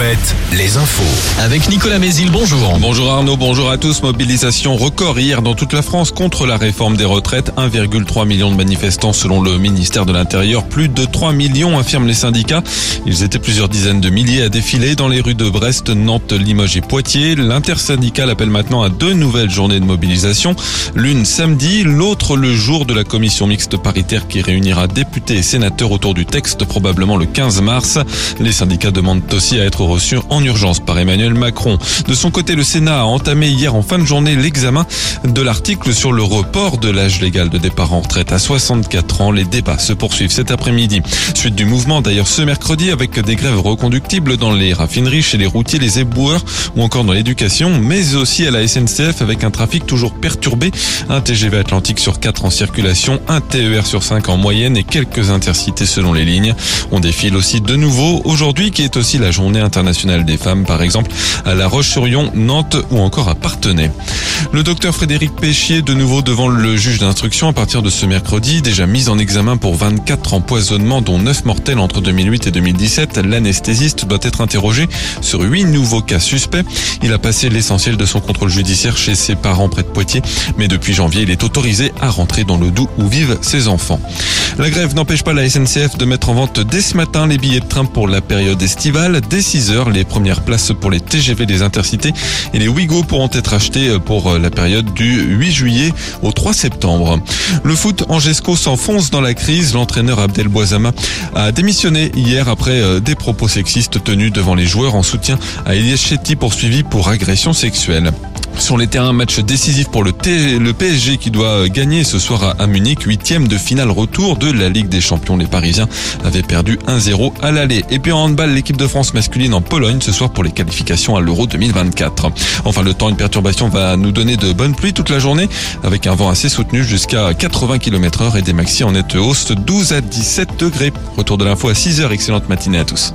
Alouette, les infos. Avec Nicolas Mézil, bonjour. Bonjour Arnaud, bonjour à tous. Mobilisation record hier dans toute la France contre la réforme des retraites. 1,3 million de manifestants selon le ministère de l'Intérieur. Plus de 3 millions affirment les syndicats. Ils étaient plusieurs dizaines de milliers à défiler dans les rues de Brest, Nantes, Limoges et Poitiers. L'intersyndicale appelle maintenant à deux nouvelles journées de mobilisation. L'une samedi, l'autre le jour de la commission mixte paritaire qui réunira députés et sénateurs autour du texte probablement le 15 mars. Les syndicats demandent aussi à être reçu en urgence par Emmanuel Macron. De son côté, le Sénat a entamé hier en fin de journée l'examen de l'article sur le report de l'âge légal de départ en retraite à 64 ans. Les débats se poursuivent cet après-midi. Suite du mouvement d'ailleurs ce mercredi avec des grèves reconductibles dans les raffineries, chez les routiers, les éboueurs ou encore dans l'éducation, mais aussi à la SNCF avec un trafic toujours perturbé. Un TGV Atlantique sur 4 en circulation, un TER sur 5 en moyenne et quelques intercités selon les lignes. On défile aussi de nouveau aujourd'hui qui est aussi la journée internationale des femmes, par exemple à La Roche-sur-Yon, Nantes ou encore à Partenay. Le docteur Frédéric Péchier, de nouveau devant le juge d'instruction à partir de ce mercredi, déjà mis en examen pour 24 empoisonnements, dont 9 mortels entre 2008 et 2017. L'anesthésiste doit être interrogé sur 8 nouveaux cas suspects. Il a passé l'essentiel de son contrôle judiciaire chez ses parents près de Poitiers, mais depuis janvier, il est autorisé à rentrer dans le Doubs où vivent ses enfants. La grève n'empêche pas la SNCF de mettre en vente dès ce matin les billets de train pour la période estivale. Dès 6 heures, les premières places pour les TGV des Intercités et les Ouigo pourront être achetées pour la période du 8 juillet au 3 septembre. Le foot Angesco s'enfonce dans la crise. L'entraîneur Abdel Boisama a démissionné hier après des propos sexistes tenus devant les joueurs en soutien à Elias Chetty poursuivi pour agression sexuelle. Sur les terrains, match décisif pour le, T le PSG qui doit gagner ce soir à Munich, huitième de finale retour de la Ligue des Champions. Les Parisiens avaient perdu 1-0 à l'aller. Et puis en handball, l'équipe de France masculine en Pologne ce soir pour les qualifications à l'Euro 2024. Enfin, le temps, une perturbation va nous donner de bonnes pluies toute la journée avec un vent assez soutenu jusqu'à 80 km heure et des maxi en nette hausse 12 à 17 degrés. Retour de l'info à 6h. Excellente matinée à tous.